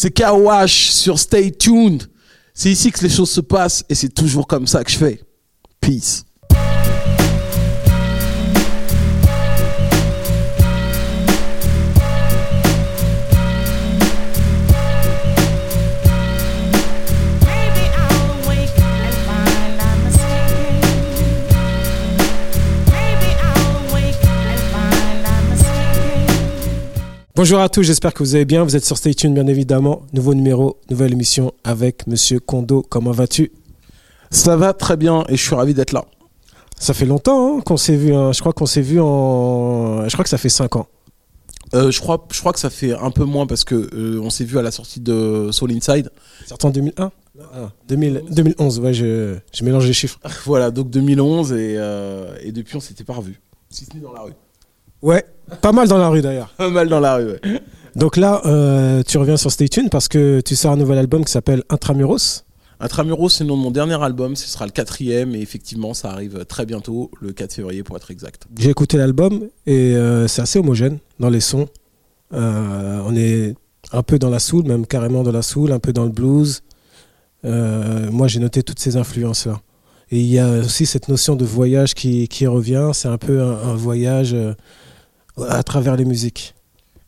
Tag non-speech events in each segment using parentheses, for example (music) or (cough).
C'est Kawash sur Stay Tuned. C'est ici que les choses se passent et c'est toujours comme ça que je fais. Peace. Bonjour à tous, j'espère que vous allez bien. Vous êtes sur Stay Tuned, bien évidemment. Nouveau numéro, nouvelle émission avec Monsieur Kondo. Comment vas-tu? Ça va très bien et je suis ravi d'être là. Ça fait longtemps hein, qu'on s'est vu. hein. Je crois qu'on s'est vu en. Je crois que ça fait 5 ans. Euh, je, crois, je crois que ça fait un peu moins parce que euh, on s'est vu à la sortie de Soul Inside. Sorti en 2001 Ah, 2000 2011, ouais, je, je mélange les chiffres. (laughs) Voilà, donc 2011 et, euh, et depuis on s'était pas revus. Si ce n'est dans la rue. Ouais, pas mal dans la rue d'ailleurs. Pas mal dans la rue, ouais. Donc là, euh, tu reviens sur Stay Tuned parce que tu sors un nouvel album qui s'appelle Intramuros. Intramuros, c'est le nom de mon dernier album, ce sera le quatrième et effectivement ça arrive très bientôt, le 4 février pour être exact. J'ai écouté l'album et euh, c'est assez homogène dans les sons. Euh, on est un peu dans la soul, même carrément dans la soul, un peu dans le blues. Moi, j'ai noté toutes ces influences-là. Et il y a aussi cette notion de voyage qui, qui revient. C'est un peu un, un voyage à travers les musiques.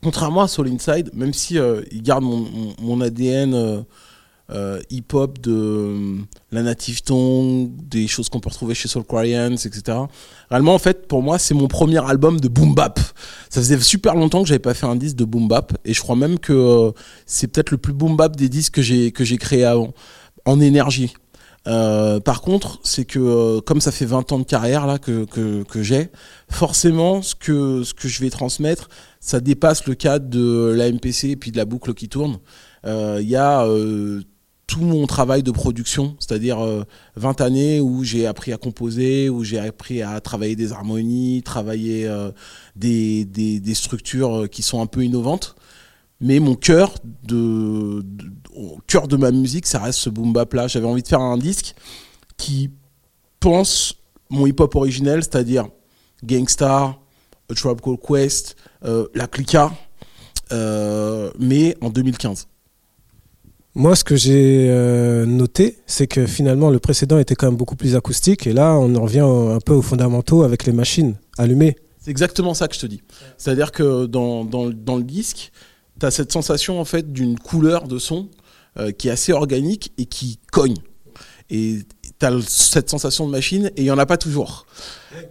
Contrairement à Soul Inside, même si euh, il garde mon, ADN euh, euh, hip-hop de la native tongue, des choses qu'on peut retrouver chez Soul Quarians, etc. Réellement, en fait, pour moi, c'est mon premier album de boom bap. Ça faisait super longtemps que j'avais pas fait un disque de boom bap, et je crois même que c'est peut-être le plus boom bap des disques que j'ai que j'ai créé avant, en énergie. Euh, par contre, c'est que euh, comme ça fait 20 ans de carrière là que, que, que j'ai, forcément, ce que, ce que je vais transmettre, ça dépasse le cadre de la MPC et puis de la boucle qui tourne. Euh, Il y a euh, tout mon travail de production, c'est-à-dire euh, 20 années où j'ai appris à composer, où j'ai appris à travailler des harmonies, travailler euh, des, des, des structures euh, qui sont un peu innovantes. Mais mon cœur de, de- au cœur de ma musique, ça reste ce boom bap là. J'avais envie de faire un disque qui pense mon hip-hop originel, c'est-à-dire Gangstar, A Tribe Called Quest, euh, La Clica, euh, mais en 2015. Moi, ce que j'ai euh, noté, c'est que finalement, le précédent était quand même beaucoup plus acoustique. Et là, on en revient un peu aux fondamentaux avec les machines allumées. C'est exactement ça que je te dis. C'est-à-dire que dans, dans le disque, tu as cette sensation en fait d'une couleur de son euh, qui est assez organique et qui cogne. Et tu as cette sensation de machine et il n'y en a pas toujours.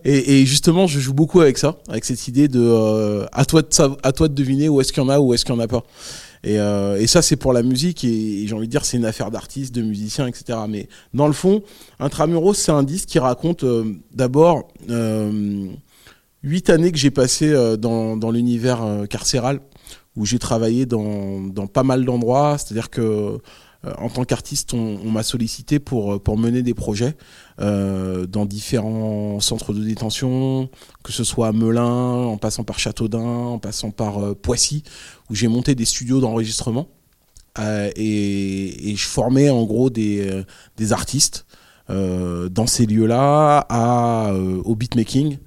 Et, justement, je joue beaucoup avec ça, avec cette idée de euh, à, toi de à toi de deviner où est-ce qu'il y en a ou est-ce qu'il n'y en a pas. Et, euh, et ça, c'est pour la musique et, et j'ai envie de dire, c'est une affaire d'artistes, de musiciens, etc. Mais dans le fond, Intramuros, c'est un disque qui raconte d'abord huit années que j'ai passées dans, dans l'univers carcéral, où j'ai travaillé dans, dans pas mal d'endroits. C'est-à-dire que euh, en tant qu'artiste, on, m'a sollicité pour, euh, pour mener des projets euh, dans différents centres de détention, que ce soit à Melun, en passant par Châteaudun, en passant par Poissy, où j'ai monté des studios d'enregistrement. Et, et je formais en gros des, des artistes dans ces lieux-là au beatmaking.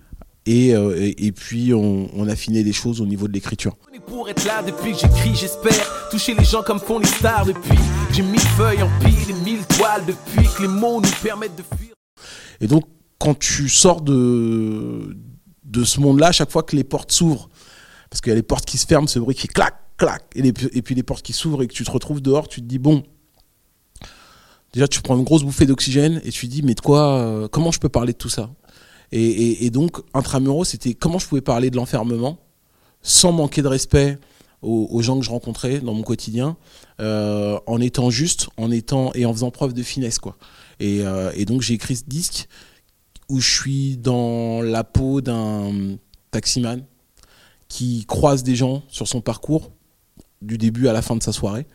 Et, euh, et, et puis on, on affinait les choses au niveau de l'écriture. On est pour être là depuis que j'écris, j'espère toucher les gens comme font les stars depuis. J'ai mille feuilles en pile et mille toiles depuis que les mots nous permettent de fuir. Et donc, quand tu sors de, de ce monde-là, à chaque fois que les portes s'ouvrent, parce qu'il y a les portes qui se ferment, ce bruit qui fait clac, clac, et, les- et puis les portes qui s'ouvrent et que tu te retrouves dehors, tu te dis, bon, déjà tu prends une grosse bouffée d'oxygène et tu te dis, mais de quoi, euh, comment je peux parler de tout ça? Et, donc, Intramuros, c'était comment je pouvais parler de l'enfermement sans manquer de respect aux, gens que je rencontrais dans mon quotidien, euh, en étant juste, en étant et en faisant preuve de finesse, quoi. Et, euh, et donc j'ai écrit ce disque où je suis dans la peau d'un taximan qui croise des gens sur son parcours du début à la fin de sa soirée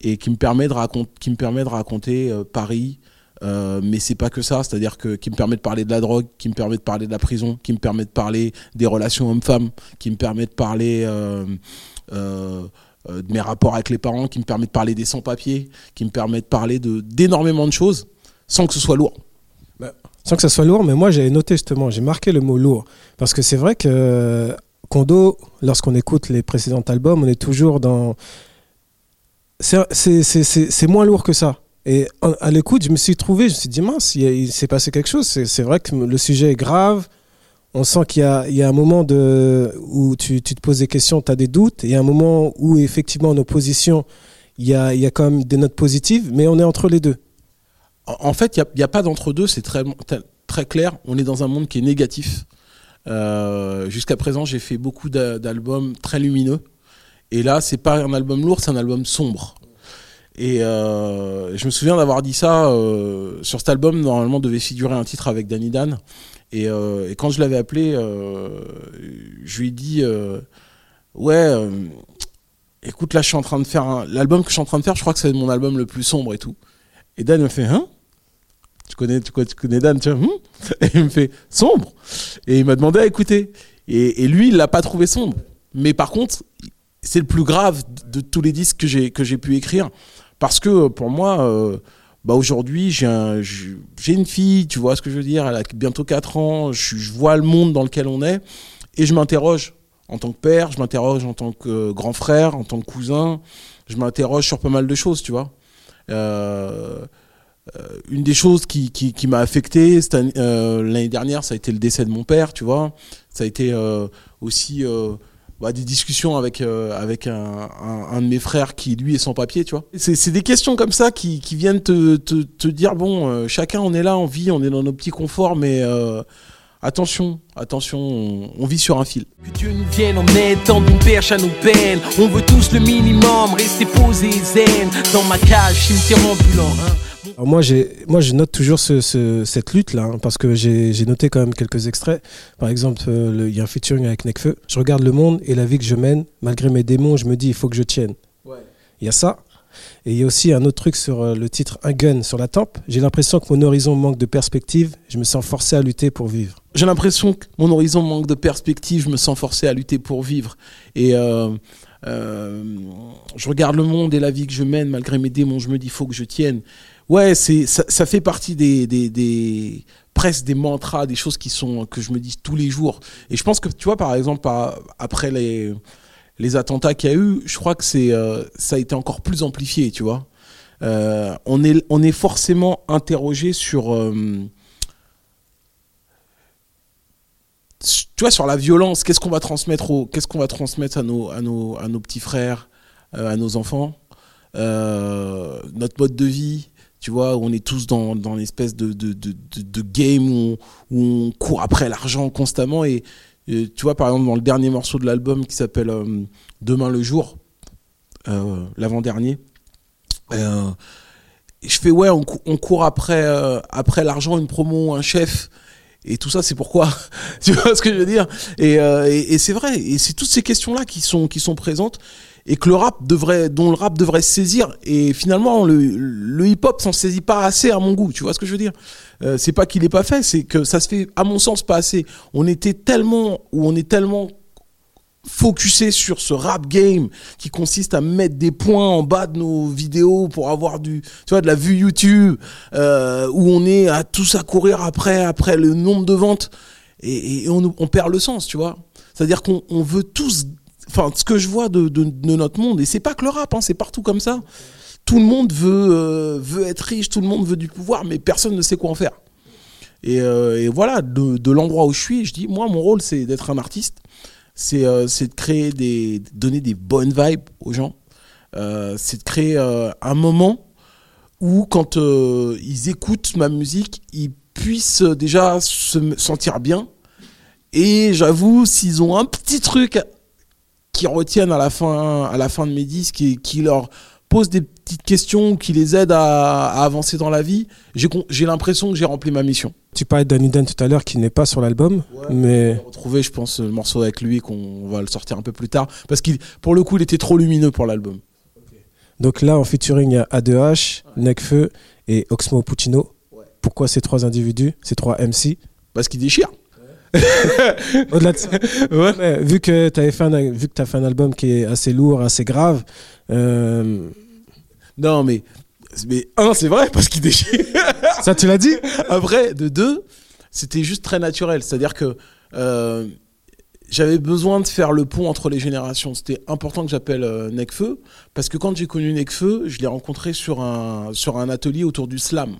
et qui me permet de raconter, qui me permet de raconter euh, Paris. Euh, mais c'est pas que ça, c'est-à-dire que qui me permet de parler de la drogue, qui me permet de parler de la prison, qui me permet de parler des relations hommes-femmes, qui me permet de parler euh, euh, de mes rapports avec les parents, qui me permet de parler des sans-papiers, qui me permet de parler d'énormément de choses sans que ce soit lourd. Sans que ça soit lourd, mais moi j'avais noté justement, j'ai marqué le mot lourd. Parce que c'est vrai que Kondo, lorsqu'on écoute les précédents albums, on est toujours dans c'est moins lourd que ça. Et à l'écoute, je me suis trouvé, je me suis dit, mince, il, s'est passé quelque chose. C'est vrai que le sujet est grave. On sent qu'il y y a un moment où tu, tu te poses des questions, tu as des doutes. Il y a un moment où, effectivement, en opposition, il y a, il y a quand même des notes positives, mais on est entre les deux. En fait, il n'y a, pas d'entre-deux, c'est très, très- clair. On est dans un monde qui est négatif. Euh, Jusqu'à présent, j'ai fait beaucoup d'a- d'albums très lumineux. Et là, c'est pas un album lourd, c'est un album sombre. Et euh, je me souviens d'avoir dit ça euh, sur cet album. Normalement, devait figurer un titre avec Danny Dan. Et, euh, quand je l'avais appelé, je lui ai dit Ouais, écoute, là, je suis en train de faire l'album que je suis en train de faire. Je crois que c'est mon album le plus sombre et tout. Et Dan me fait Hein? Tu connais, tu, tu connais Dan, tu vois Hum (laughs) Et il me fait Sombre? Et il m'a demandé à écouter. Et, et lui, il l'a pas trouvé sombre. Mais par contre, c'est le plus grave de tous les disques que j'ai que j'ai pu écrire. Parce que pour moi, euh, bah aujourd'hui, j'ai un- j'ai j'ai une fille, tu vois ce que je veux dire Elle a bientôt 4 ans. Je, vois le monde dans lequel on est. Et je m'interroge en tant que père, je m'interroge en tant que euh, grand frère, en tant que cousin. Je m'interroge sur pas mal de choses, tu vois. Euh, euh, une des choses qui, qui, qui m'a affecté euh, l'année dernière, ça a été le décès de mon père, tu vois. Ça a été euh, aussi euh, bah, des discussions avec, euh, avec un, un, un de mes frères qui, lui, est sans papier, tu vois. C'est des questions comme ça qui, qui viennent te, te, te dire, bon, euh, chacun, on est là, on vit, on est dans nos petits conforts, mais euh, attention, attention, on, on vit sur un fil. Que Dieu nous vienne en aide, tendre une perche à nos peines. On veut tous le minimum, rester posé zen. Dans ma cage, cimetière ambulant. Hein. Alors moi, moi, je note toujours ce, ce- cette lutte-là, hein, parce que j'ai, noté quand même quelques extraits. Par exemple, euh, il y a un featuring avec Nekfeu. Je regarde le monde et la vie que je mène, malgré mes démons, je me dis, il faut que je tienne. Il y a ça. Et il y a aussi un autre truc sur euh, le titre Un gun sur la tempe. J'ai l'impression que mon horizon manque de perspective. Je me sens forcé à lutter pour vivre. j'ai l'impression que mon horizon manque de perspective, je me sens forcé à lutter pour vivre. Et euh, euh, je regarde le monde et la vie que je mène, malgré mes démons, je me dis, faut que je tienne. Ouais, c'est ça, fait partie des, des, des presque des mantras, des choses qui sont que je me dis tous les jours. Et je pense que tu vois, par exemple, après les les attentats qu'il y a eu, je crois que c'est euh, ça a été encore plus amplifié, tu vois. Euh, on est on est forcément interrogé sur euh, tu vois sur la violence qu'est-ce qu'on va transmettre au qu'est-ce qu'on va transmettre à nos à nos à nos petits frères à nos enfants notre mode de vie tu vois on est tous dans dans de de, de, game où on, court après l'argent constamment. Et, tu vois par exemple dans le dernier morceau de l'album qui s'appelle euh, demain le jour euh, l'avant-dernier euh, je fais ouais on, cou- on court après après l'argent une promo un chef. Et tout ça c'est pourquoi? (laughs) Tu vois ce que je veux dire? Et, et, et c'est vrai. Et c'est toutes ces questions là qui sont qui sont présentes et que le rap devrait dont le rap devrait saisir. Et finalement le, le hip hop s'en saisit pas assez à mon goût. Tu vois ce que je veux dire? Euh, c'est pas qu'il est pas fait c'est que ça se fait à mon sens pas assez. On était tellement ou on est tellement focusé sur ce rap game qui consiste à mettre des points en bas de nos vidéos pour avoir du tu vois de la vue YouTube euh, où on est à tous à courir après après le nombre de ventes. Et, on, perd le sens tu vois. C'est à dire qu'on on veut tous enfin ce que je vois de, notre monde et c'est pas que le rap hein, c'est partout comme ça. Tout le monde veut euh, veut être riche tout le monde veut du pouvoir mais personne ne sait quoi en faire. Et, euh, voilà de, l'endroit où je suis je dis moi mon rôle c'est d'être un artiste. C'est euh, de créer des de donner des bonnes vibes aux gens. Euh, c'est de créer un moment où quand ils écoutent ma musique ils puissent déjà se sentir bien. Et j'avoue s'ils ont un petit truc qui retiennent à la fin à la fin de mes disques et qui leur pose des petites questions qui les aident à, à avancer dans la vie j'ai l'impression que j'ai rempli ma mission Tu parlais d'Annie Dan tout à l'heure qui n'est pas sur l'album, mais on va retrouver, je pense, le morceau avec lui qu'on va le sortir un peu plus tard. Parce qu'il, pour le coup, il était trop lumineux pour l'album. donc là en featuring il y a A2H, Nekfeu et Oxmo Puccino. Pourquoi ces trois individus, ces trois MC Parce qu'il déchire. (laughs) Au-delà de ça, mais vu que tu fait t'as fait un album qui est assez lourd, assez grave, euh, Non, mais, mais un, c'est vrai, parce qu'il déchire. (laughs) ça tu l'as dit? Après, de deux, c'était juste très naturel. C'est-à-dire que euh, j'avais besoin de faire le pont entre les générations. C'était important que j'appelle euh, Necfeu parce que quand j'ai connu Necfeu, je l'ai rencontré sur un sur un atelier autour du slam.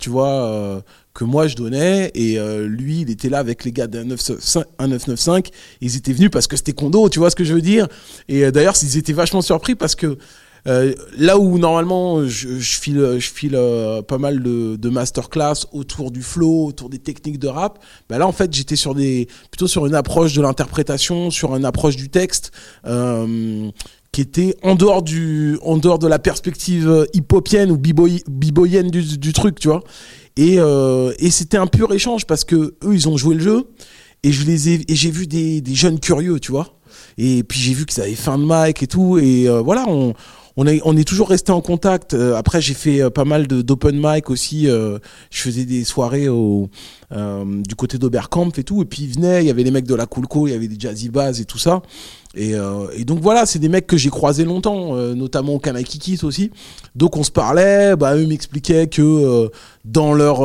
Tu vois euh, que moi je donnais. Et euh, lui il était là avec les gars d'un 995 un 995, ils étaient venus parce que c'était condo, tu vois ce que je veux dire? Et euh, d'ailleurs, ils étaient vachement surpris parce que euh, là où normalement je, je file, je file pas mal de, de masterclass autour du flow, autour des techniques de rap, bah là en fait j'étais sur des plutôt sur une approche de l'interprétation, sur une approche du texte. qui était en dehors du en dehors de la perspective hip-hopienne ou biboy- biboyenne du, du truc tu vois? Et, euh, et c'était un pur échange parce que eux ils ont joué le jeu et je les ai et j'ai vu des, jeunes curieux tu vois. Et puis j'ai vu qu'ils avaient fin de mic et tout. Et euh, voilà on on est, toujours resté en contact. Euh, après, j'ai fait euh, pas mal d'open mic aussi. euh, je faisais des soirées au, du côté d'Oberkampf et tout. Et puis ils venaient, il y avait les mecs de la Coolco, il y avait des Jazzy Bass et tout ça. Et, donc voilà, c'est des mecs que j'ai croisés longtemps, notamment au Kanakikis aussi. Donc on se parlait, bah eux m'expliquaient que dans leur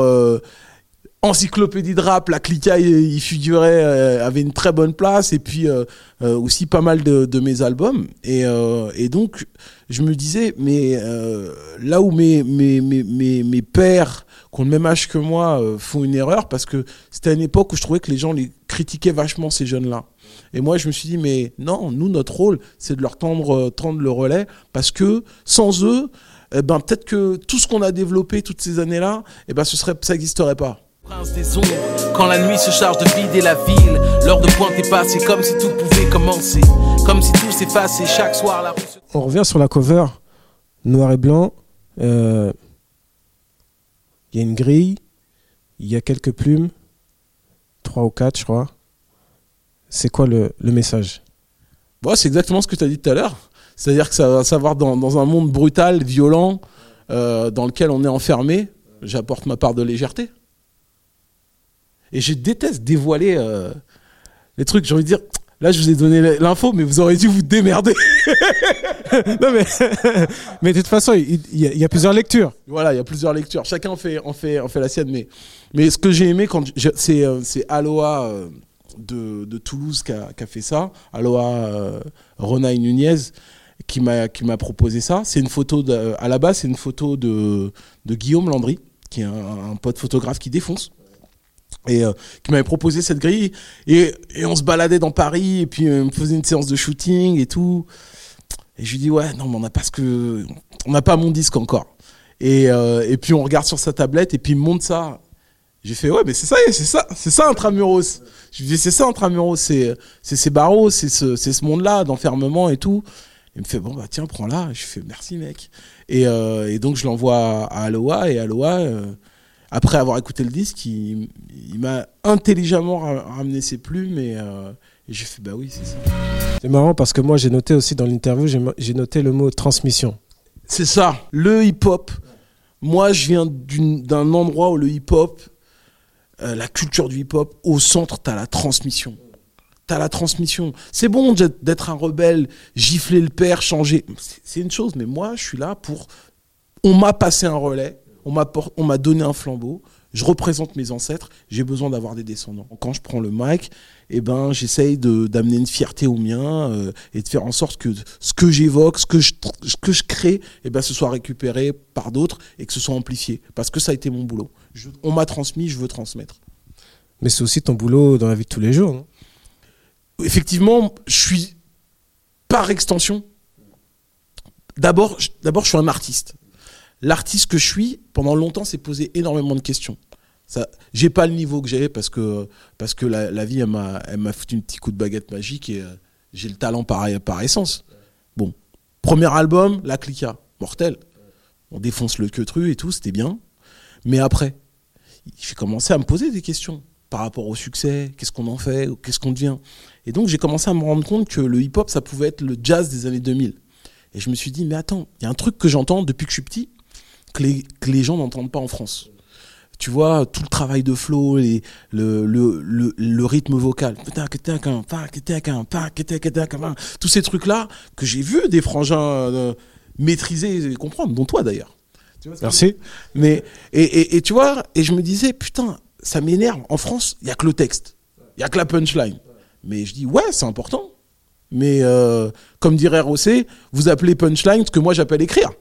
encyclopédie de rap, la Clica il figurait, euh, avait une très bonne place, et puis euh, euh, aussi pas mal de, mes albums. Et, donc je me disais, mais là où mes, mes, mes, mes, mes pères qui ont le même âge que moi font une erreur, parce que c'était une époque où je trouvais que les gens les critiquaient vachement ces jeunes-là. Et moi, je me suis dit, mais non, nous, notre rôle, c'est de leur tendre, tendre le relais, parce que sans eux, eh ben, peut-être que tout ce qu'on a développé toutes ces années-là, eh ben, ce serait, ça n'existerait pas. Prince des ombres, quand la nuit se charge de vider la ville, l'heure de pointe est passée comme si tout pouvait commencer, comme si tout s'effaçait chaque soir la rue se... On revient sur la cover, noir et blanc. euh, Il y a une grille, il y a quelques plumes, trois ou quatre, je crois. C'est quoi le, le message? Bon, c'est exactement ce que tu as dit tout à l'heure. C'est-à-dire que ça va savoir dans, dans un monde brutal, violent, euh, dans lequel on est enfermé, j'apporte ma part de légèreté. Et je déteste dévoiler euh, les trucs. J'ai envie de dire, là, je vous ai donné l'info, mais vous aurez dû vous démerder. (laughs) Non mais, (laughs) mais de toute façon, il, y a, il y a plusieurs lectures. Voilà, il y a plusieurs lectures. Chacun en fait, en fait, en fait la sienne. Mais, mais ce que j'ai aimé, quand c'est, euh, c'est Aloha euh, de, de Toulouse qui a, qui a fait ça. Aloha euh, Ronay Nunez qui m'a, qui m'a proposé ça. C'est une photo, de, à la base, c'est une photo de, de Guillaume Landry, qui est un, un pote photographe qui défonce. Et euh, qui m'avait proposé cette grille. Et, et on se baladait dans Paris, et puis euh, on me faisait une séance de shooting et tout. Et je lui dis, ouais, non, mais on n'a pas que. On n'a pas mon disque encore. Et, euh, et puis on regarde sur sa tablette et puis il me montre ça. J'ai fait ouais mais c'est ça c'est ça c'est ça Intramuros. Je lui dis c'est ça Intramuros c'est c'est ces barreaux c'est ce c'est ce monde là d'enfermement et tout. Il me fait bon bah tiens prends-la. Je fais merci mec. Et, euh, et donc je l'envoie à Aloha et Aloha après avoir écouté le disque il, il m'a intelligemment ra- ramené ses plumes et, euh, et j'ai fait bah oui c'est ça. C'est marrant parce que moi j'ai noté aussi dans l'interview, j'ai noté le mot transmission. C'est ça, le hip-hop. Moi, je viens d'un endroit où le hip-hop, euh, la culture du hip-hop, au centre, t'as la transmission. T'as la transmission. C'est bon d'être un rebelle, gifler le père, changer. C'est une chose, mais moi, je suis là pour. On m'a passé un relais, on m'a donné un flambeau. Je représente mes ancêtres, j'ai besoin d'avoir des descendants. Quand je prends le mic, eh ben, j'essaye d'amener une fierté au mien euh, et de faire en sorte que ce que j'évoque, ce que je, ce que je crée, eh ben, ce soit récupéré par d'autres et que ce soit amplifié. Parce que ça a été mon boulot. Je- on m'a transmis, je veux transmettre. Mais c'est aussi ton boulot dans la vie de tous les jours. non? Effectivement, je suis par extension. D'abord, d'abord, je suis un artiste. L'artiste que je suis, pendant longtemps, s'est posé énormément de questions. Ça, j'ai pas le niveau que j'ai parce que parce que la, vie elle m'a elle m'a foutu un petit coup de baguette magique et euh, j'ai le talent par par essence. Bon, premier album, La Clica, mortel. On défonce le queutru et tout, c'était bien. Mais après, j'ai commencé à me poser des questions par rapport au succès, qu'est-ce qu'on en fait, qu'est-ce qu'on devient. Et donc j'ai commencé à me rendre compte que le hip-hop, ça pouvait être le jazz des années 2000. Et je me suis dit, mais attends, il y a un truc que j'entends depuis que je suis petit, que les, que les gens n'entendent pas en France. Tu vois, tout le travail de flow, les, le, le, le, le rythme vocal, tous ces trucs-là que j'ai vu des frangins euh, maîtriser et comprendre, dont toi d'ailleurs. Merci. mais et, et, et tu vois, et je me disais putain, ça m'énerve. En France, il y a que le texte, il y a que la punchline. Mais je dis, ouais, c'est important. Mais euh, comme dirait Rossé, vous appelez punchline ce que moi j'appelle écrire.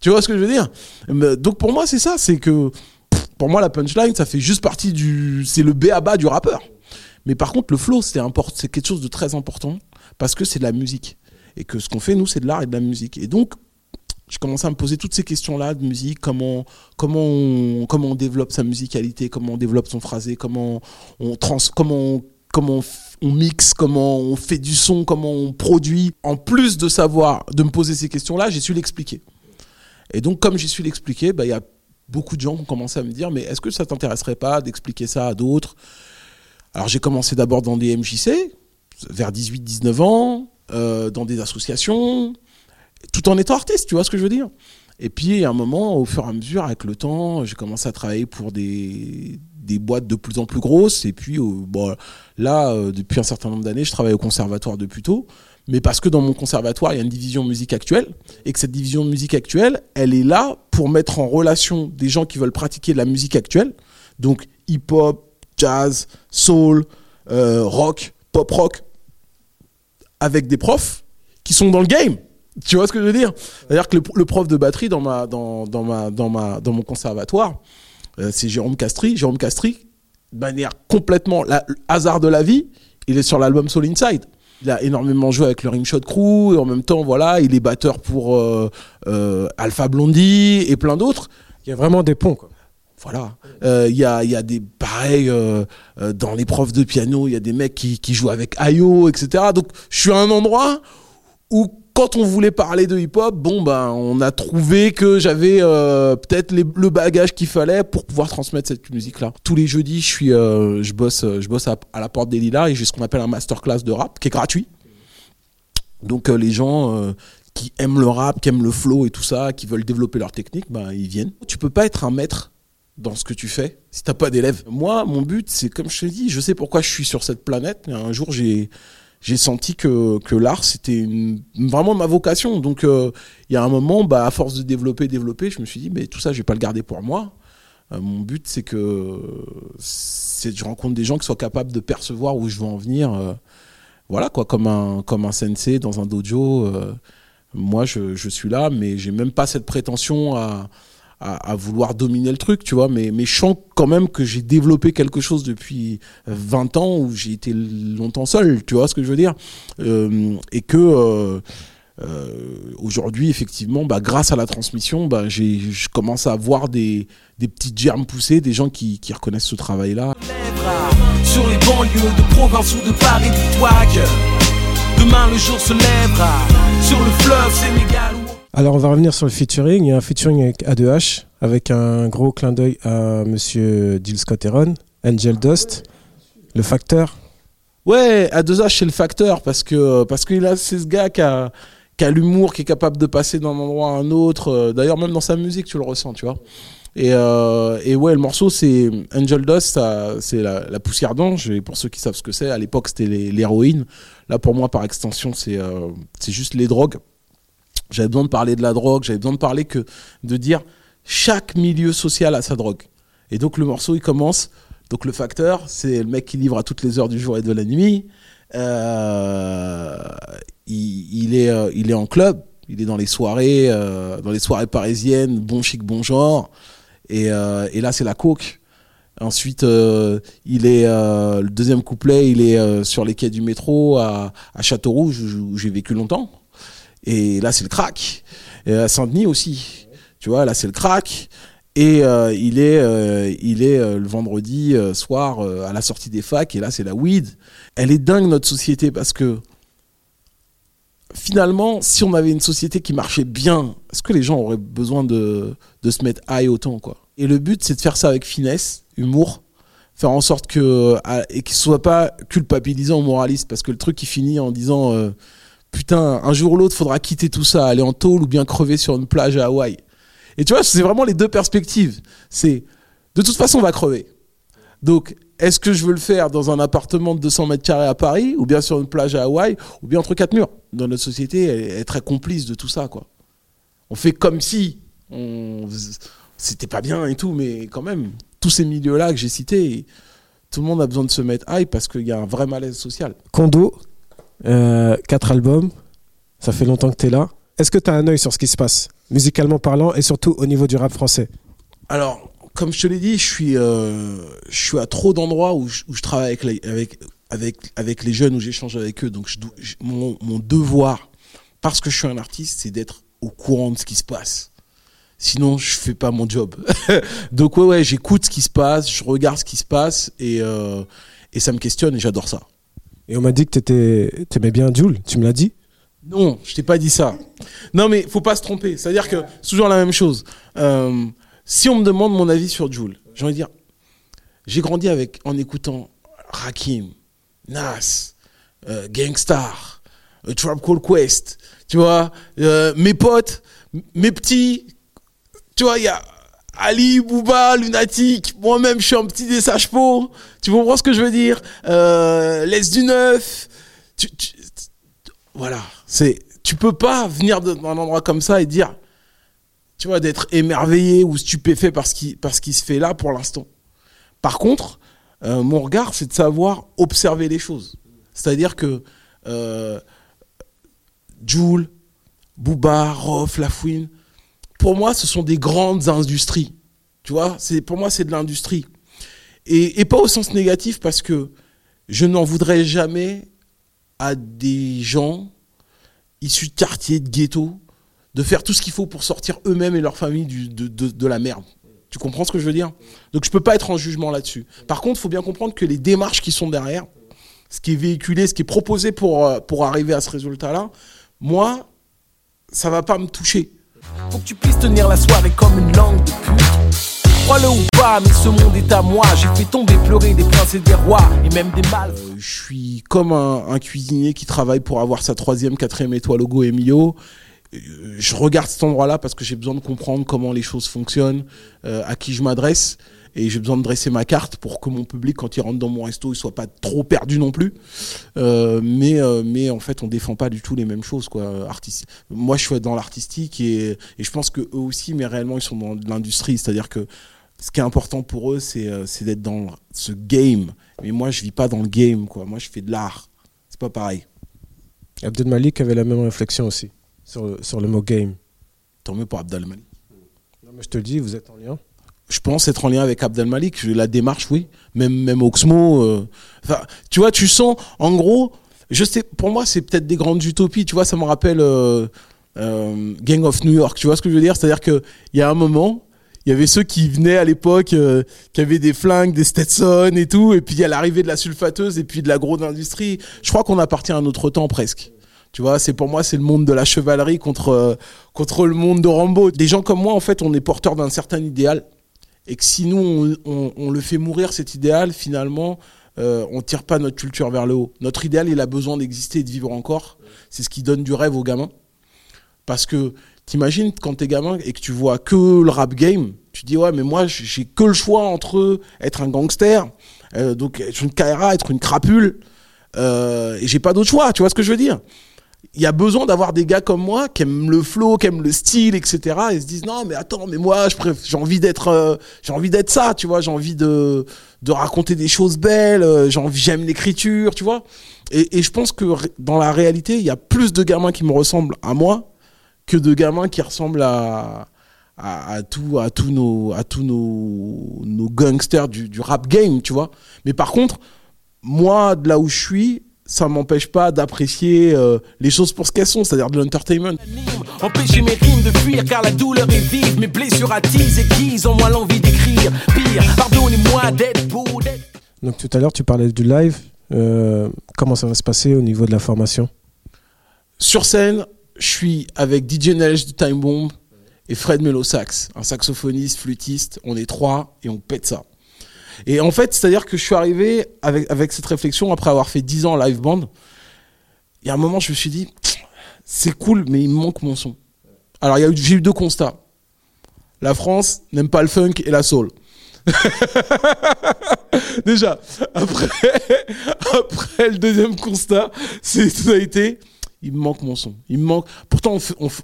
Tu vois ce que je veux dire? Donc pour moi, c'est ça. C'est que pour moi, la punchline, ça fait juste partie du. C'est le B à bas du rappeur. Mais par contre, le flow, c'est import- quelque chose de très important parce que c'est de la musique. Et que ce qu'on fait, nous, c'est de l'art et de la musique. Et donc, je commençais à me poser toutes ces questions-là de musique, comment, comment, on, comment on développe sa musicalité, comment on développe son phrasé, comment on, trans, comment comment on mixe, comment on fait du son, comment on produit. En plus de savoir, de me poser ces questions-là, j'ai su l'expliquer. Et donc, comme j'ai su l'expliquer, bah, il y a beaucoup de gens qui ont commencé à me dire, mais est-ce que ça t'intéresserait pas d'expliquer ça à d'autres? Alors, j'ai commencé d'abord dans des MJC, vers 18-19 ans, euh, dans des associations, tout en étant artiste, tu vois ce que je veux dire? Et puis, à un moment, au fur et à mesure, avec le temps, j'ai commencé à travailler pour des, des boîtes de plus en plus grosses. Et puis, bon, là, euh, depuis un certain nombre d'années, je travaille au conservatoire depuis tôt. Mais parce que dans mon conservatoire, il y a une division musique actuelle. Et que cette division musique actuelle, elle est là pour mettre en relation des gens qui veulent pratiquer la musique actuelle. Donc, hip-hop, jazz, soul, euh, rock, pop rock, avec des profs qui sont dans le game. Tu vois ce que je veux dire? C'est-à-dire que le, le prof de batterie dans, ma, dans, dans, ma, dans, ma, dans mon conservatoire, euh, c'est Jérôme Castry. Jérôme Castry, de manière complètement la, le hasard de la vie, il est sur l'album Soul Inside. Il a énormément joué avec le Rimshot Crew et en même temps, voilà, il est batteur pour euh, euh, Alpha Blondie et plein d'autres. Il y a vraiment des ponts. Quoi. Voilà. Euh, Il y, a, il y a des pareils euh, euh, dans les profs de piano, il y a des mecs qui, qui jouent avec Ayo, etc. Donc je suis à un endroit où quand on voulait parler de hip-hop, bon ben on a trouvé que j'avais euh, peut-être le bagage qu'il fallait pour pouvoir transmettre cette musique-là. Tous les jeudis, je suis, euh, je bosse, euh, je bosse à, la porte des Lilas et j'ai ce qu'on appelle un masterclass de rap qui est gratuit. Donc les gens qui aiment le rap, qui aiment le flow et tout ça, qui veulent développer leur technique, ben ils viennent. Tu peux pas être un maître dans ce que tu fais si t'as pas d'élèves. Moi, mon but, c'est comme je te dis, je sais pourquoi je suis sur cette planète. Un jour, j'ai j'ai senti que, que l'art c'était vraiment ma vocation. Donc euh, il y a un moment, bah, à force de développer, développer, je me suis dit, mais tout ça, je vais pas le garder pour moi. Euh, mon but, c'est que c'est je rencontre des gens qui soient capables de percevoir où je veux en venir. euh, voilà quoi, comme un comme un sensei dans un dojo. moi, je, je suis là, mais j'ai même pas cette prétention à, à, vouloir dominer le truc, tu vois. Mais, mais je sens quand même que j'ai développé quelque chose depuis 20 ans où j'ai été longtemps seul, tu vois ce que je veux dire. Euh, et que euh, euh, aujourd'hui, effectivement, bah, grâce à la transmission, bah, je commence à voir des, des petites germes pousser, des gens qui, reconnaissent ce travail-là. Sur les banlieues de Provence ou de Paris, dis-toi que demain le jour se lèvera sur le fleuve Sénégal. Alors on va revenir sur le featuring. Il y a un featuring avec A2H avec un gros clin d'œil à monsieur Jill Scott Heron, Angel Dust, le facteur. Ouais, à deux H c'est le facteur parce que parce qu'il a c'est ce gars qui a qui a l'humour, qui est capable de passer d'un endroit à un autre. Euh, D'ailleurs, même dans sa musique, tu le ressens, tu vois. Et, euh, et ouais, le morceau, c'est Angel Dust, c'est la, poussière d'ange. Et pour ceux qui savent ce que c'est, à l'époque, c'était l'héroïne. Là, pour moi, par extension, c'est euh, c'est juste les drogues. J'avais besoin de parler de la drogue, j'avais besoin de parler que de dire chaque milieu social a sa drogue. Et donc, le morceau, il commence. Donc, le facteur, c'est le mec qui livre à toutes les heures du jour et de la nuit. Euh, il, est, euh, il est en club, il est dans les soirées, euh, dans les soirées parisiennes, bon chic, bon genre. Et, là, c'est la coke. Ensuite, il est le deuxième couplet, il est sur les quais du métro à, à Châteauroux, où j'ai vécu longtemps. Et là, c'est le crack. Et à Saint-Denis aussi. Tu vois, là, c'est le crack. Et euh, il est, euh, il est euh, le vendredi soir à la sortie des facs. Et là, c'est la weed. Elle est dingue, notre société, parce que finalement, si on avait une société qui marchait bien, est-ce que les gens auraient besoin de, de se mettre high autant, quoi? Et le but, c'est de faire ça avec finesse, humour, faire en sorte que et qu'il soit pas culpabilisant ou moraliste, parce que le truc qui finit en disant putain, un jour ou l'autre, faudra quitter tout ça, aller en tôle ou bien crever sur une plage à Hawaï. Et tu vois, c'est vraiment les deux perspectives. C'est de toute façon, on va crever. Donc, est-ce que je veux le faire dans un appartement de 200 mètres carrés à Paris, ou bien sur une plage à Hawaï, ou bien entre quatre murs? Dans notre société, elle est très complice de tout ça, quoi. On fait comme si on... c'était pas bien et tout, mais quand même, tous ces milieux-là que j'ai cités, Tout le monde a besoin de se mettre high parce qu'il y a un vrai malaise social. Kondo, euh, quatre albums, ça fait longtemps que tu es là. Est-ce que tu as un œil sur ce qui se passe, musicalement parlant, et surtout au niveau du rap français? Alors, comme je te l'ai dit, je suis, euh, je suis à trop d'endroits où je, travaille avec les, jeunes, où j'échange avec eux. Donc, mon devoir, parce que je suis un artiste, c'est d'être au courant de ce qui se passe. Sinon, je fais pas mon job. (laughs) Donc, ouais, ouais, j'écoute ce qui se passe, je regarde ce qui se passe et, euh, et ça me questionne et j'adore ça. Et on m'a dit que tu aimais bien Jules, tu me l'as dit Non, je t'ai pas dit ça. Non, mais faut pas se tromper. C'est-à-dire que c'est toujours la même chose. Euh, si on me demande mon avis sur Joule, j'ai envie de dire, j'ai grandi avec en écoutant Rakim, Nas, euh, Gangstar, euh, Trap Call Quest, tu vois, mes potes, mes petits, tu vois, il y a Ali, Booba, Lunatic, moi-même je suis un petit des sages-pots, tu comprends ce que je veux dire? Euh, Laisse du neuf, tu- tu- voilà, c'est tu peux pas venir d'un endroit comme ça et dire tu vois d'être émerveillé ou stupéfait par ce qui se fait là pour l'instant. Par contre, euh, mon regard c'est de savoir observer les choses. C'est-à-dire que euh, Joule, Booba, Rof, Lafouine, pour moi ce sont des grandes industries. Tu vois, pour moi c'est de l'industrie. Et, pas au sens négatif parce que je n'en voudrais jamais à des gens issus de quartiers, de ghettos, de faire tout ce qu'il faut pour sortir eux-mêmes et leur famille de, la merde. Tu comprends ce que je veux dire? Donc je peux pas être en jugement là-dessus. Par contre, il faut bien comprendre que les démarches qui sont derrière, ce qui est véhiculé, ce qui est proposé pour, euh, pour arriver à ce résultat-là, moi, ça va pas me toucher. Faut que tu puisses tenir la soirée comme une langue de pute. Crois-le ou pas, mais ce monde est à moi. J'ai fait tomber, pleurer des princes et des rois, et même des mâles. Euh, je suis comme un, un cuisinier qui travaille pour avoir sa troisième, quatrième étoile au Goemio. Euh, Je regarde cet endroit-là parce que j'ai besoin de comprendre comment les choses fonctionnent, euh, à qui je m'adresse. Et j'ai besoin de dresser ma carte pour que mon public, quand il rentre dans mon resto, il soit pas trop perdu non plus. Euh, mais, euh, mais en fait, on défend pas du tout les mêmes choses. Quoi. Artiste. Moi, je suis dans l'artistique et, et je pense que eux aussi, mais réellement, ils sont dans l'industrie. C'est-à-dire que ce qui est important pour eux, c'est euh, c'est d'être dans ce game. Mais moi, je vis pas dans le game. Quoi. Moi, je fais de l'art. C'est pas pareil. Abdel Malik avait la même réflexion aussi sur, le- sur le mot game. Tant mieux pour Abdel Malik. Non, mais je te le dis, vous êtes en lien. Je pense être en lien avec Abdel Malik. Je- La démarche, oui. Même, même Oxmo. euh, tu vois, tu sens, en gros, je sais, pour moi, c'est peut-être des grandes utopies. Tu vois, ça me rappelle euh, euh, Gang of New York. Tu vois ce que je veux dire? C'est-à-dire qu'il y a un moment, il y avait ceux qui venaient à l'époque, qui avaient des flingues, des Stetson et tout. Et puis, il y a l'arrivée de la sulfateuse et puis de la grosse industrie. Je crois qu'on appartient à un autre temps presque. Tu vois, c'est pour moi, c'est le monde de la chevalerie contre, contre le monde de Rambo. Des gens comme moi, en fait, on est porteurs d'un certain idéal et que si nous on, le fait mourir cet idéal, finalement, euh, on tire pas notre culture vers le haut. Notre idéal, il a besoin d'exister et de vivre encore. C'est ce qui donne du rêve aux gamins. Parce que t'imagines quand t'es gamin et que tu vois que le rap game, tu dis ouais mais moi j'ai que le choix entre être un gangster, euh, donc être une KRA, être une crapule, euh, et j'ai pas d'autre choix. Tu vois ce que je veux dire? Il y a besoin d'avoir des gars comme moi qui aiment le flow, qui aiment le style, etc. Et se disent non mais attends mais moi j'ai envie d'être euh, j'ai envie d'être ça, tu vois, j'ai envie de de raconter des choses belles, euh, j'aime l'écriture, tu vois. Et, je pense que dans la réalité il y a plus de gamins qui me ressemblent à moi que de gamins qui ressemblent à à, à tout à tous nos à tous nos gangsters du, du rap game, tu vois. Mais par contre moi de là où je suis ça m'empêche pas d'apprécier euh, les choses pour ce qu'elles sont, c'est-à-dire de l'entertainment. Empêcher mes rimes de fuir car la douleur est vive. Mes blessures attisent, aiguisent en moi l'envie d'écrire. Pire, pardonnez-moi d'être beau, d'être. Donc tout à l'heure, tu parlais du live. Euh, comment ça va se passer au niveau de la formation? Sur scène, je suis avec DJ Nelge de Time Bomb et Fred Melo Sax, un saxophoniste, flûtiste. On est trois et on pète ça. Et en fait, c'est-à-dire que je suis arrivé avec, avec cette réflexion après avoir fait 10 ans live band. Il y a un moment, je me suis dit, c'est cool, mais il me manque mon son. Alors, j'ai eu deux constats. La France n'aime pas le funk et la soul. (laughs) Déjà, après, (laughs) après le deuxième constat, ça a été, il me manque mon son. Il manque. Pourtant,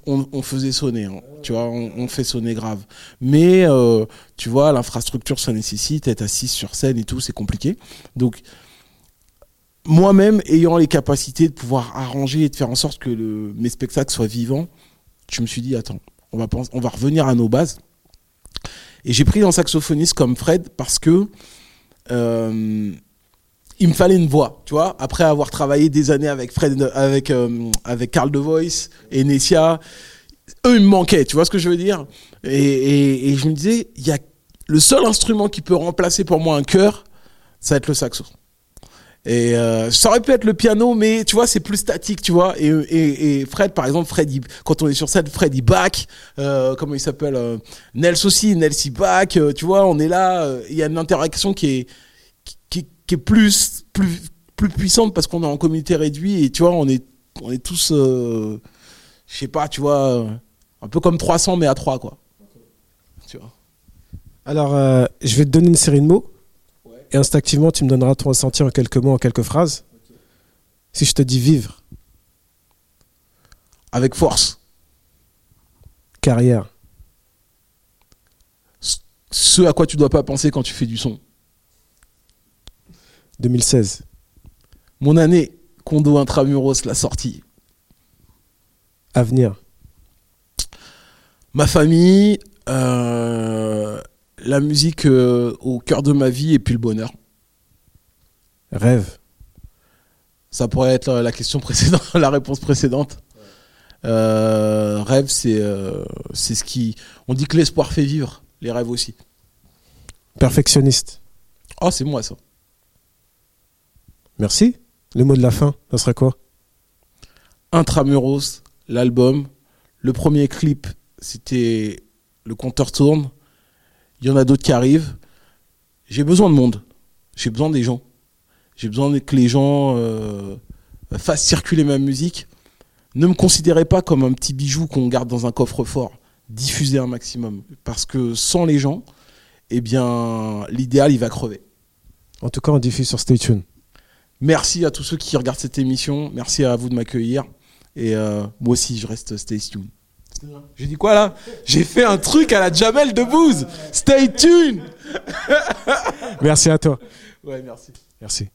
on, faisait sonner, hein, tu vois, on, fait sonner grave. Mais euh, tu vois, l'infrastructure, ça nécessite être assis sur scène et tout, c'est compliqué. Donc, moi-même, ayant les capacités de pouvoir arranger et de faire en sorte que mes spectacles soient vivants, je me suis dit, attends, on va, penser- on va revenir à nos bases. Et j'ai pris un saxophoniste comme Fred parce que euh, il me fallait une voix, tu vois. Après avoir travaillé des années avec Fred, avec euh, avec Carl De Voice et Nessia, eux ils me manquaient, tu vois ce que je veux dire. Et, je me disais, il y a le seul instrument qui peut remplacer pour moi un chœur, ça va être le saxo. Et euh, ça aurait pu être le piano, mais tu vois, c'est plus statique, tu vois. Et, Fred, par exemple, Fred, quand on est sur scène, Fred, il back. Euh, comment il s'appelle Nels aussi, Nels, back. tu vois, on est là. Il y a une interaction qui est, qui, est plus, plus, plus puissante parce qu'on est en communauté réduite. Et tu vois, on est, on est tous, euh, je sais pas, tu vois, un peu comme 300, mais à 3, quoi. Tu vois. Alors, euh, je vais te donner une série de mots. Et instinctivement, tu me donneras ton ressenti en quelques mots, en quelques phrases. Si je te dis vivre, Avec force. carrière, Ce à quoi tu dois pas penser quand tu fais du son. 2016, Mon année, Condo Intramuros, la sortie. avenir, Ma famille, euh, la musique euh, au cœur de ma vie et puis le bonheur. rêve, Ça pourrait être la question précédente, (laughs) la réponse précédente. Euh, rêve, c'est c'est ce qui. On dit que l'espoir fait vivre, les rêves aussi. perfectionniste. Oh, c'est moi ça. Merci. Le mot de la fin, ça serait quoi? Intramuros, l'album. Le premier clip, c'était Le compteur tourne. Il y en a d'autres qui arrivent. J'ai besoin de monde. J'ai besoin des gens. J'ai besoin que les gens euh, fassent circuler ma musique. Ne me considérez pas comme un petit bijou qu'on garde dans un coffre-fort. Diffusez un maximum. Parce que sans les gens, eh bien, l'idéal, il va crever. En tout cas, on diffuse sur Stay Tune. Merci à tous ceux qui regardent cette émission. Merci à vous de m'accueillir. Et euh, moi aussi, je reste stay tuned. J'ai dit quoi là? J'ai fait un truc à la Jamel Debbouze. Stay tuned Merci à toi. Ouais, merci. Merci.